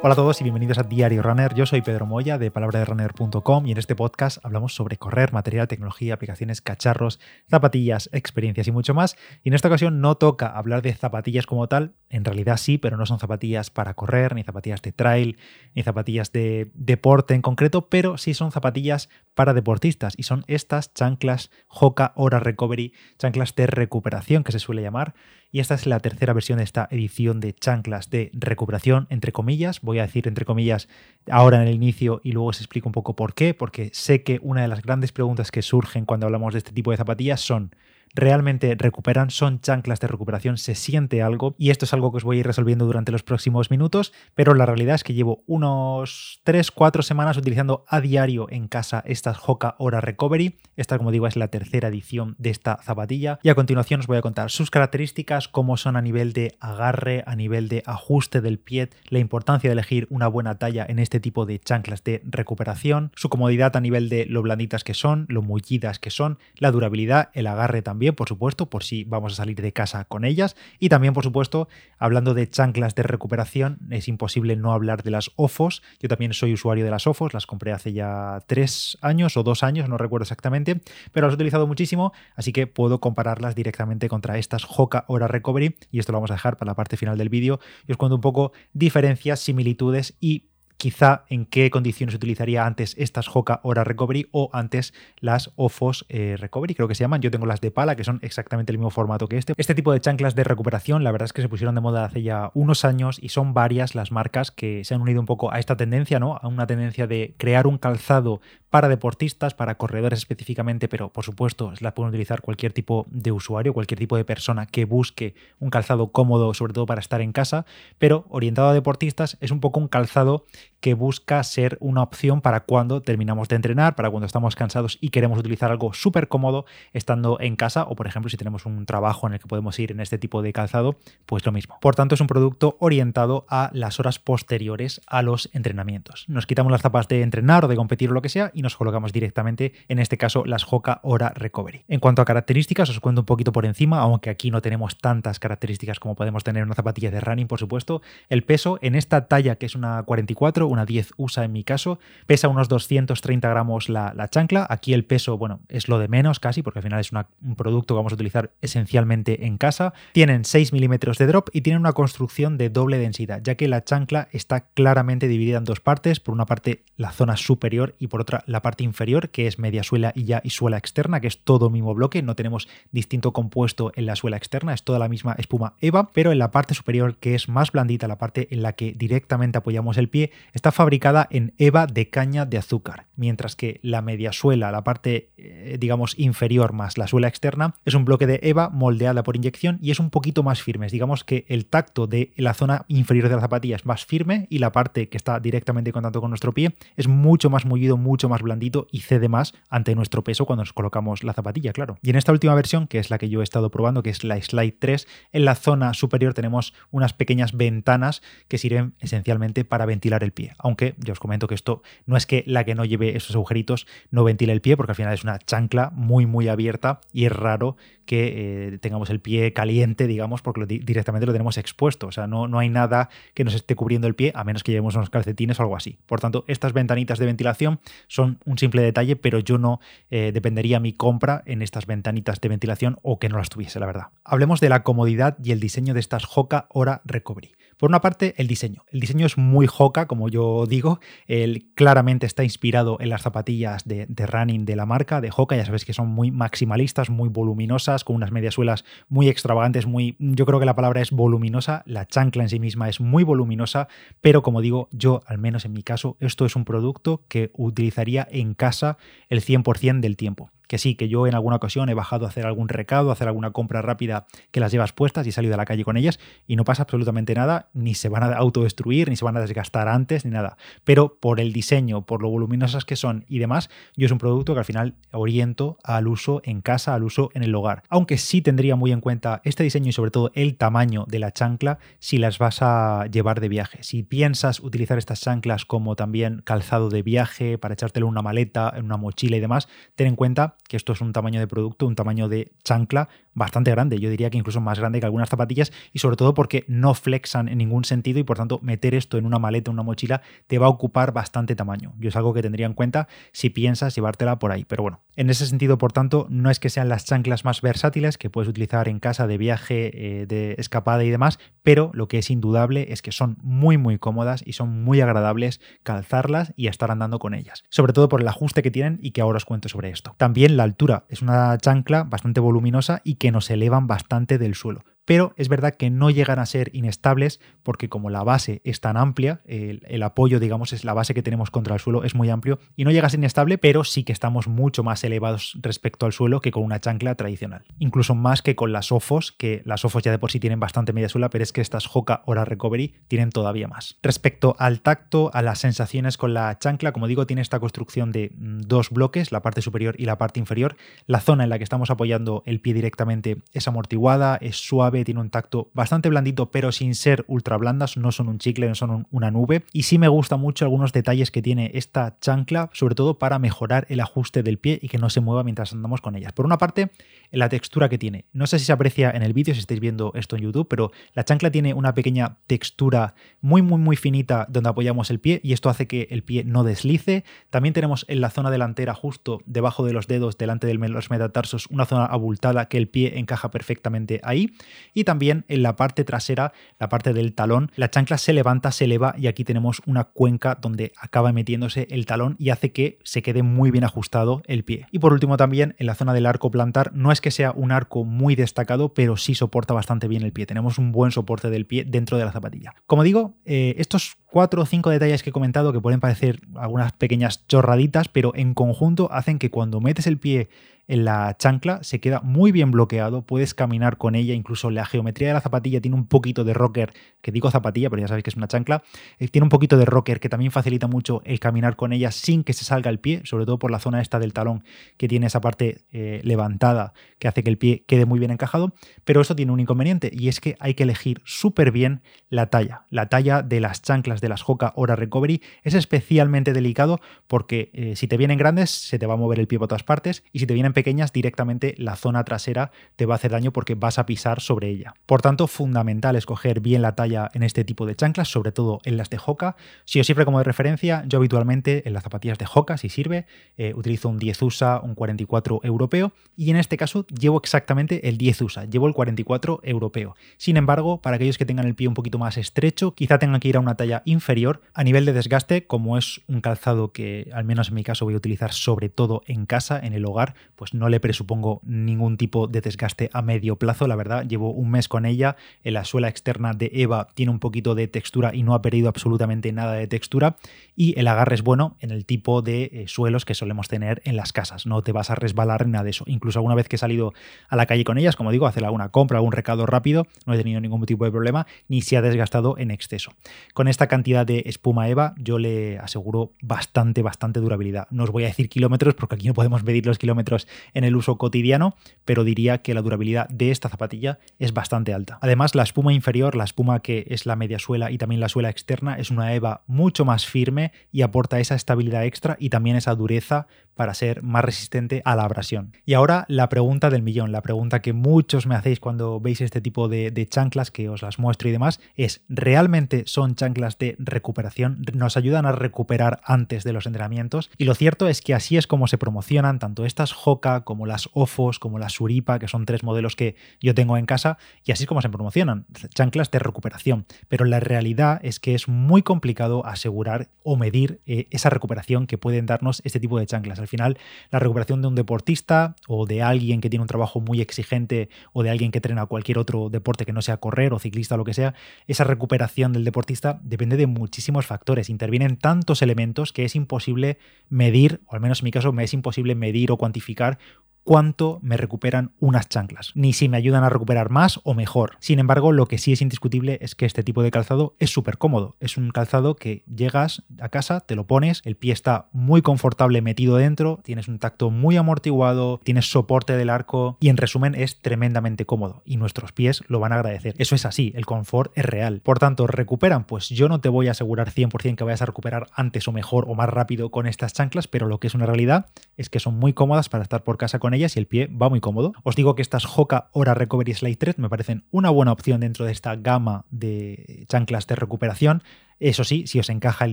Hola a todos y bienvenidos a Diario Runner. Yo soy Pedro Moya de palabraderunner.com y en este podcast hablamos sobre correr, material, tecnología, aplicaciones, cacharros, zapatillas, experiencias y mucho más. Y en esta ocasión no toca hablar de zapatillas como tal, en realidad sí, pero no son zapatillas para correr, ni zapatillas de trail, ni zapatillas de deporte en concreto, pero sí son zapatillas para deportistas y son estas chanclas Hoka Hora Recovery, chanclas de recuperación que se suele llamar. Y esta es la tercera versión de esta edición de chanclas de recuperación, entre comillas. Voy a decir entre comillas ahora en el inicio y luego os explico un poco por qué, porque sé que una de las grandes preguntas que surgen cuando hablamos de este tipo de zapatillas son realmente recuperan, son chanclas de recuperación, se siente algo y esto es algo que os voy a ir resolviendo durante los próximos minutos, pero la realidad es que llevo unos 3-4 semanas utilizando a diario en casa estas Hoka Hora Recovery. Esta, como digo, es la tercera edición de esta zapatilla y a continuación os voy a contar sus características, cómo son a nivel de agarre, a nivel de ajuste del pie, la importancia de elegir una buena talla en este tipo de chanclas de recuperación, su comodidad a nivel de lo blanditas que son, lo mullidas que son, la durabilidad, el agarre también por supuesto, por si vamos a salir de casa con ellas. Y también, por supuesto, hablando de chanclas de recuperación, es imposible no hablar de las OFOS. Yo también soy usuario de las OFOS, las compré hace ya tres años o dos años, no recuerdo exactamente, pero las he utilizado muchísimo, así que puedo compararlas directamente contra estas Hoka Hora Recovery. Y esto lo vamos a dejar para la parte final del vídeo. Y os cuento un poco diferencias, similitudes y quizá en qué condiciones utilizaría antes estas Hoka Hora Recovery o antes las OFOS eh, Recovery, creo que se llaman. Yo tengo las de pala, que son exactamente el mismo formato que este. Este tipo de chanclas de recuperación, la verdad es que se pusieron de moda hace ya unos años y son varias las marcas que se han unido un poco a esta tendencia, ¿no? A una tendencia de crear un calzado para deportistas, para corredores específicamente, pero por supuesto las pueden utilizar cualquier tipo de usuario, cualquier tipo de persona que busque un calzado cómodo, sobre todo para estar en casa, pero orientado a deportistas es un poco un calzado que busca ser una opción para cuando terminamos de entrenar, para cuando estamos cansados y queremos utilizar algo súper cómodo estando en casa o por ejemplo si tenemos un trabajo en el que podemos ir en este tipo de calzado, pues lo mismo. Por tanto es un producto orientado a las horas posteriores a los entrenamientos. Nos quitamos las zapas de entrenar o de competir o lo que sea y nos colocamos directamente, en este caso, las Hoka Hora Recovery. En cuanto a características, os cuento un poquito por encima, aunque aquí no tenemos tantas características como podemos tener en una zapatilla de running, por supuesto. El peso en esta talla, que es una 44, una 10 USA en mi caso, pesa unos 230 gramos la, chancla. Aquí el peso, bueno, es lo de menos casi, porque al final es un producto que vamos a utilizar esencialmente en casa. Tienen 6 milímetros de drop y tienen una construcción de doble densidad, ya que la chancla está claramente dividida en dos partes. Por una parte, la zona superior y por otra, la parte inferior, que es media suela y ya y suela externa, que es todo mismo bloque. No tenemos distinto compuesto en la suela externa, es toda la misma espuma EVA, pero en la parte superior, que es más blandita, la parte en la que directamente apoyamos el pie, está fabricada en EVA de caña de azúcar, mientras que la media suela, la parte, eh, digamos, inferior más la suela externa, es un bloque de EVA moldeada por inyección y es un poquito más firme. Digamos que el tacto de la zona inferior de la zapatilla es más firme y la parte que está directamente en contacto con nuestro pie es mucho más mullido, mucho más blandito y cede más ante nuestro peso cuando nos colocamos la zapatilla, claro. Y en esta última versión, que es la que yo he estado probando, que es la Slide 3, en la zona superior tenemos unas pequeñas ventanas que sirven esencialmente para ventilar el pie, aunque ya os comento que esto no es que la que no lleve esos agujeritos no ventile el pie, porque al final es una chancla muy, muy abierta y es raro que eh, tengamos el pie caliente, digamos, porque directamente lo tenemos expuesto. O sea, no, no hay nada que nos esté cubriendo el pie, a menos que llevemos unos calcetines o algo así. Por tanto, estas ventanitas de ventilación son un simple detalle, pero yo no eh, dependería mi compra en estas ventanitas de ventilación o que no las tuviese, la verdad. Hablemos de la comodidad y el diseño de estas Hoka Hora Recovery. Por una parte, el diseño. El diseño es muy Hoka, como yo digo. Él claramente está inspirado en las zapatillas de, de, running de la marca, de Hoka. Ya sabéis que son muy maximalistas, muy voluminosas, con unas mediasuelas muy extravagantes, muy. Yo creo que la palabra es voluminosa. La chancla en sí misma es muy voluminosa, pero como digo, yo, al menos en mi caso, esto es un producto que utilizaría en casa el 100% del tiempo. Que sí, que yo en alguna ocasión he bajado a hacer algún recado, a hacer alguna compra rápida que las llevas puestas y he salido a la calle con ellas y no pasa absolutamente nada, ni se van a autodestruir, ni se van a desgastar antes, ni nada. Pero por el diseño, por lo voluminosas que son y demás, yo es un producto que al final oriento al uso en casa, al uso en el hogar. Aunque sí tendría muy en cuenta este diseño y sobre todo el tamaño de la chancla si las vas a llevar de viaje. Si piensas utilizar estas chanclas como también calzado de viaje, para echártelo en una maleta, en una mochila y demás, ten en cuenta que esto es un tamaño de producto, un tamaño de chancla bastante grande. Yo diría que incluso más grande que algunas zapatillas y sobre todo porque no flexan en ningún sentido y por tanto meter esto en una maleta, en una mochila, te va a ocupar bastante tamaño. Yo es algo que tendría en cuenta si piensas llevártela por ahí. Pero bueno, en ese sentido, por tanto, no es que sean las chanclas más versátiles que puedes utilizar en casa de viaje, eh, de escapada y demás, pero lo que es indudable es que son muy muy cómodas y son muy agradables calzarlas y estar andando con ellas. Sobre todo por el ajuste que tienen y que ahora os cuento sobre esto. También la altura. Es una chancla bastante voluminosa y que nos elevan bastante del suelo pero es verdad que no llegan a ser inestables porque como la base es tan amplia, el, apoyo, digamos, es la base que tenemos contra el suelo, es muy amplio y no llega a ser inestable, pero sí que estamos mucho más elevados respecto al suelo que con una chancla tradicional. Incluso más que con las OFOS, que las OFOS ya de por sí tienen bastante media suela, pero es que estas Hoka Hora Recovery tienen todavía más. Respecto al tacto, a las sensaciones con la chancla, como digo, tiene esta construcción de mm, dos bloques, la parte superior y la parte inferior. La zona en la que estamos apoyando el pie directamente es amortiguada, es suave, tiene un tacto bastante blandito, pero sin ser ultra blandas, no son un chicle, no son una nube. Y sí me gusta mucho algunos detalles que tiene esta chancla, sobre todo para mejorar el ajuste del pie y que no se mueva mientras andamos con ellas. Por una parte, la textura que tiene. No sé si se aprecia en el vídeo, si estáis viendo esto en YouTube, pero la chancla tiene una pequeña textura muy, muy, muy finita donde apoyamos el pie y esto hace que el pie no deslice. También tenemos en la zona delantera, justo debajo de los dedos, delante de los metatarsos, una zona abultada que el pie encaja perfectamente ahí y también en la parte trasera, la parte del talón, la chancla se levanta, se eleva y aquí tenemos una cuenca donde acaba metiéndose el talón y hace que se quede muy bien ajustado el pie. Y por último también en la zona del arco plantar no es que sea un arco muy destacado, pero sí soporta bastante bien el pie. Tenemos un buen soporte del pie dentro de la zapatilla. Como digo, eh, estos cuatro o cinco detalles que he comentado que pueden parecer algunas pequeñas chorraditas, pero en conjunto hacen que cuando metes el pie en la chancla se queda muy bien bloqueado, puedes caminar con ella, incluso la geometría de la zapatilla tiene un poquito de rocker, que digo zapatilla, pero ya sabéis que es una chancla, eh, tiene un poquito de rocker que también facilita mucho el caminar con ella sin que se salga el pie, sobre todo por la zona esta del talón que tiene esa parte eh, levantada que hace que el pie quede muy bien encajado, pero eso tiene un inconveniente y es que hay que elegir súper bien la talla. La talla de las chanclas de las Hoka Hora Recovery es especialmente delicado porque eh, si te vienen grandes se te va a mover el pie por todas partes y si te vienen pequeñas, directamente la zona trasera te va a hacer daño porque vas a pisar sobre ella. Por tanto, fundamental escoger bien la talla en este tipo de chanclas, sobre todo en las de Hoka. Si os sirve como de referencia, yo habitualmente en las zapatillas de Hoka, si sirve, eh, utilizo un 10 USA, un 44 europeo y en este caso llevo exactamente el 10 USA, llevo el 44 europeo. Sin embargo, para aquellos que tengan el pie un poquito más estrecho, quizá tengan que ir a una talla inferior. A nivel de desgaste, como es un calzado que al menos en mi caso voy a utilizar sobre todo en casa, en el hogar, pues pues no le presupongo ningún tipo de desgaste a medio plazo, la verdad, llevo un mes con ella, en la suela externa de Eva tiene un poquito de textura y no ha perdido absolutamente nada de textura y el agarre es bueno en el tipo de eh, suelos que solemos tener en las casas, no te vas a resbalar ni nada de eso, incluso alguna vez que he salido a la calle con ellas, como digo, hacer alguna compra, algún recado rápido, no he tenido ningún tipo de problema ni se ha desgastado en exceso. Con esta cantidad de espuma Eva yo le aseguro bastante, bastante durabilidad. No os voy a decir kilómetros porque aquí no podemos medir los kilómetros en el uso cotidiano, pero diría que la durabilidad de esta zapatilla es bastante alta. Además, la espuma inferior, la espuma que es la media suela y también la suela externa, es una EVA mucho más firme y aporta esa estabilidad extra y también esa dureza para ser más resistente a la abrasión. Y ahora la pregunta del millón, la pregunta que muchos me hacéis cuando veis este tipo de, chanclas que os las muestro y demás, es ¿realmente son chanclas de recuperación? ¿Nos ayudan a recuperar antes de los entrenamientos? Y lo cierto es que así es como se promocionan tanto estas Hoka como las Ofos, como las Suripa, que son tres modelos que yo tengo en casa, y así es como se promocionan, chanclas de recuperación. Pero la realidad es que es muy complicado asegurar o medir eh, esa recuperación que pueden darnos este tipo de chanclas al final, la recuperación de un deportista o de alguien que tiene un trabajo muy exigente o de alguien que entrena cualquier otro deporte que no sea correr o ciclista o lo que sea, esa recuperación del deportista depende de muchísimos factores. Intervienen tantos elementos que es imposible medir, o al menos en mi caso me es imposible medir o cuantificar asegurar cuánto me recuperan unas chanclas, ni si me ayudan a recuperar más o mejor. Sin embargo, lo que sí es indiscutible es que este tipo de calzado es súper cómodo. Es un calzado que llegas a casa, te lo pones, el pie está muy confortable metido dentro, tienes un tacto muy amortiguado, tienes soporte del arco y en resumen es tremendamente cómodo y nuestros pies lo van a agradecer. Eso es así, el confort es real. Por tanto, ¿recuperan? Pues yo no te voy a asegurar 100% que vayas a recuperar antes o mejor o más rápido con estas chanclas, pero lo que es una realidad es que son muy cómodas para estar por casa con ellas y el pie va muy cómodo. Os digo que estas Hoka Hora Recovery Slide 3 me parecen una buena opción dentro de esta gama de chanclas de recuperación. Eso sí, si os encaja el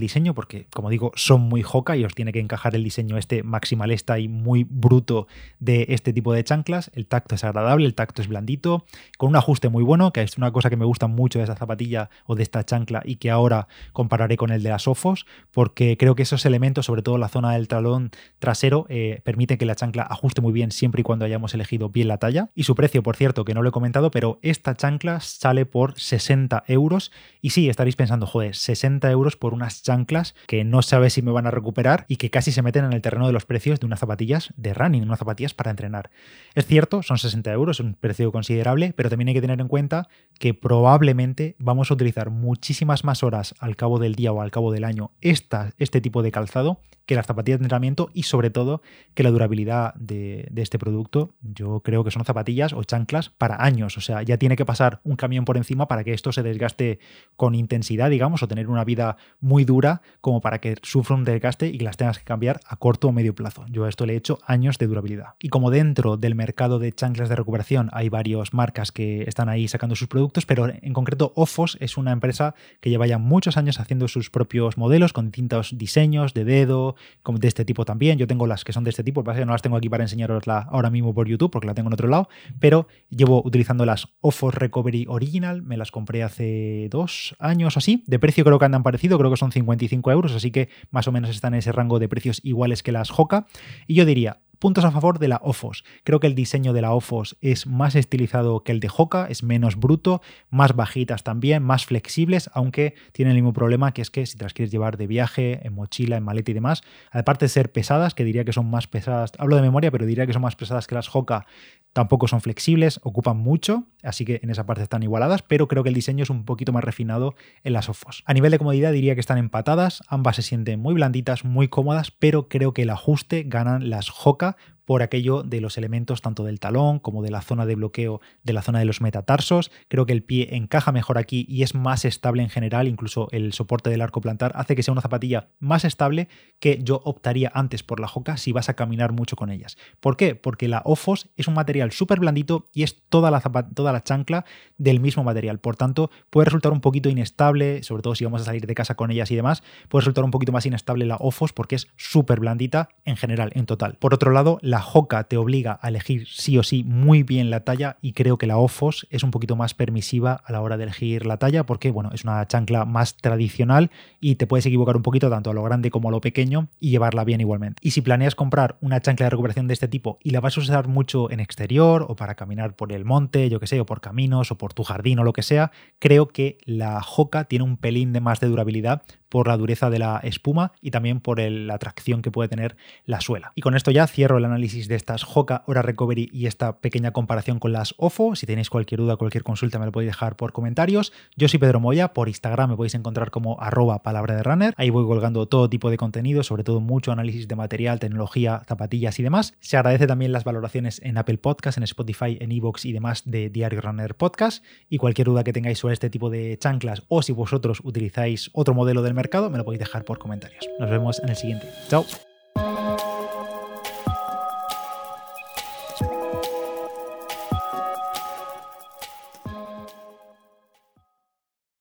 diseño, porque como digo, son muy joca y os tiene que encajar el diseño este maximalista y muy bruto de este tipo de chanclas. El tacto es agradable, el tacto es blandito, con un ajuste muy bueno, que es una cosa que me gusta mucho de esta zapatilla o de esta chancla y que ahora compararé con el de las Ofos, porque creo que esos elementos, sobre todo la zona del talón trasero, eh, permiten que la chancla ajuste muy bien siempre y cuando hayamos elegido bien la talla. Y su precio, por cierto, que no lo he comentado, pero esta chancla sale por 60 euros. Y sí, estaréis pensando, joder, 60 euros por unas chanclas que no sabes si me van a recuperar y que casi se meten en el terreno de los precios de unas zapatillas de running, unas zapatillas para entrenar. Es cierto, son 60 euros, es un precio considerable, pero también hay que tener en cuenta que probablemente vamos a utilizar muchísimas más horas al cabo del día o al cabo del año esta, este tipo de calzado que las zapatillas de entrenamiento y sobre todo que la durabilidad de, de, este producto, yo creo que son zapatillas o chanclas para años. O sea, ya tiene que pasar un camión por encima para que esto se desgaste con intensidad, digamos, o tener una vida muy dura como para que sufra un desgaste y que las tengas que cambiar a corto o medio plazo. Yo a esto le he hecho años de durabilidad. Y como dentro del mercado de chanclas de recuperación hay varias marcas que están ahí sacando sus productos, pero en concreto Ofos es una empresa que lleva ya muchos años haciendo sus propios modelos con distintos diseños de dedo, como de este tipo también. Yo tengo las que son de este tipo, que no las tengo aquí para enseñarosla ahora mismo por YouTube porque la tengo en otro lado, pero llevo utilizando las Ofos Recovery Original, me las compré hace dos años o así. De precio creo que andan parecido, creo que son 55 euros, así que más o menos están en ese rango de precios iguales que las Hoka. Y yo diría, Puntos a favor de la Ofos. Creo que el diseño de la Ofos es más estilizado que el de Hoka, es menos bruto, más bajitas también, más flexibles, aunque tiene el mismo problema que es que si te las quieres llevar de viaje, en mochila, en maleta y demás, aparte de ser pesadas, que diría que son más pesadas, hablo de memoria, pero diría que son más pesadas que las Hoka, tampoco son flexibles, ocupan mucho, así que en esa parte están igualadas, pero creo que el diseño es un poquito más refinado en las Ofos. A nivel de comodidad diría que están empatadas, ambas se sienten muy blanditas, muy cómodas, pero creo que el ajuste ganan las Hoka por aquello de los elementos tanto del talón como de la zona de bloqueo de la zona de los metatarsos. Creo que el pie encaja mejor aquí y es más estable en general, incluso el soporte del arco plantar hace que sea una zapatilla más estable que yo optaría antes por la Hoka si vas a caminar mucho con ellas. ¿Por qué? Porque la Ofos es un material súper blandito y es toda la, toda la chancla del mismo material. Por tanto, puede resultar un poquito inestable, sobre todo si vamos a salir de casa con ellas y demás, puede resultar un poquito más inestable la Ofos porque es súper blandita en general, en total. Por otro lado, la Hoka te obliga a elegir sí o sí muy bien la talla y creo que la Ofos es un poquito más permisiva a la hora de elegir la talla porque, bueno, es una chancla más tradicional y te puedes equivocar un poquito tanto a lo grande como a lo pequeño y llevarla bien igualmente. Y si planeas comprar una chancla de recuperación de este tipo y la vas a usar mucho en exterior o para caminar por el monte, yo que sé, o por caminos o por tu jardín o lo que sea, creo que la Hoka tiene un pelín de más de durabilidad por la dureza de la espuma y también por la tracción que puede tener la suela. Y con esto ya cierro el análisis de estas Hoka Hora Recovery y esta pequeña comparación con las OFO. Si tenéis cualquier duda, cualquier consulta, me lo podéis dejar por comentarios. Yo soy Pedro Moya, por Instagram me podéis encontrar como arroba palabra de runner. Ahí voy colgando todo tipo de contenido, sobre todo mucho análisis de material, tecnología, zapatillas y demás. Se agradece también las valoraciones en Apple Podcast, en Spotify, en Evox y demás de Diario Runner Podcast. Y cualquier duda que tengáis sobre este tipo de chanclas o si vosotros utilizáis otro modelo del mercado, me lo podéis dejar por comentarios. Nos vemos en el siguiente. Chao.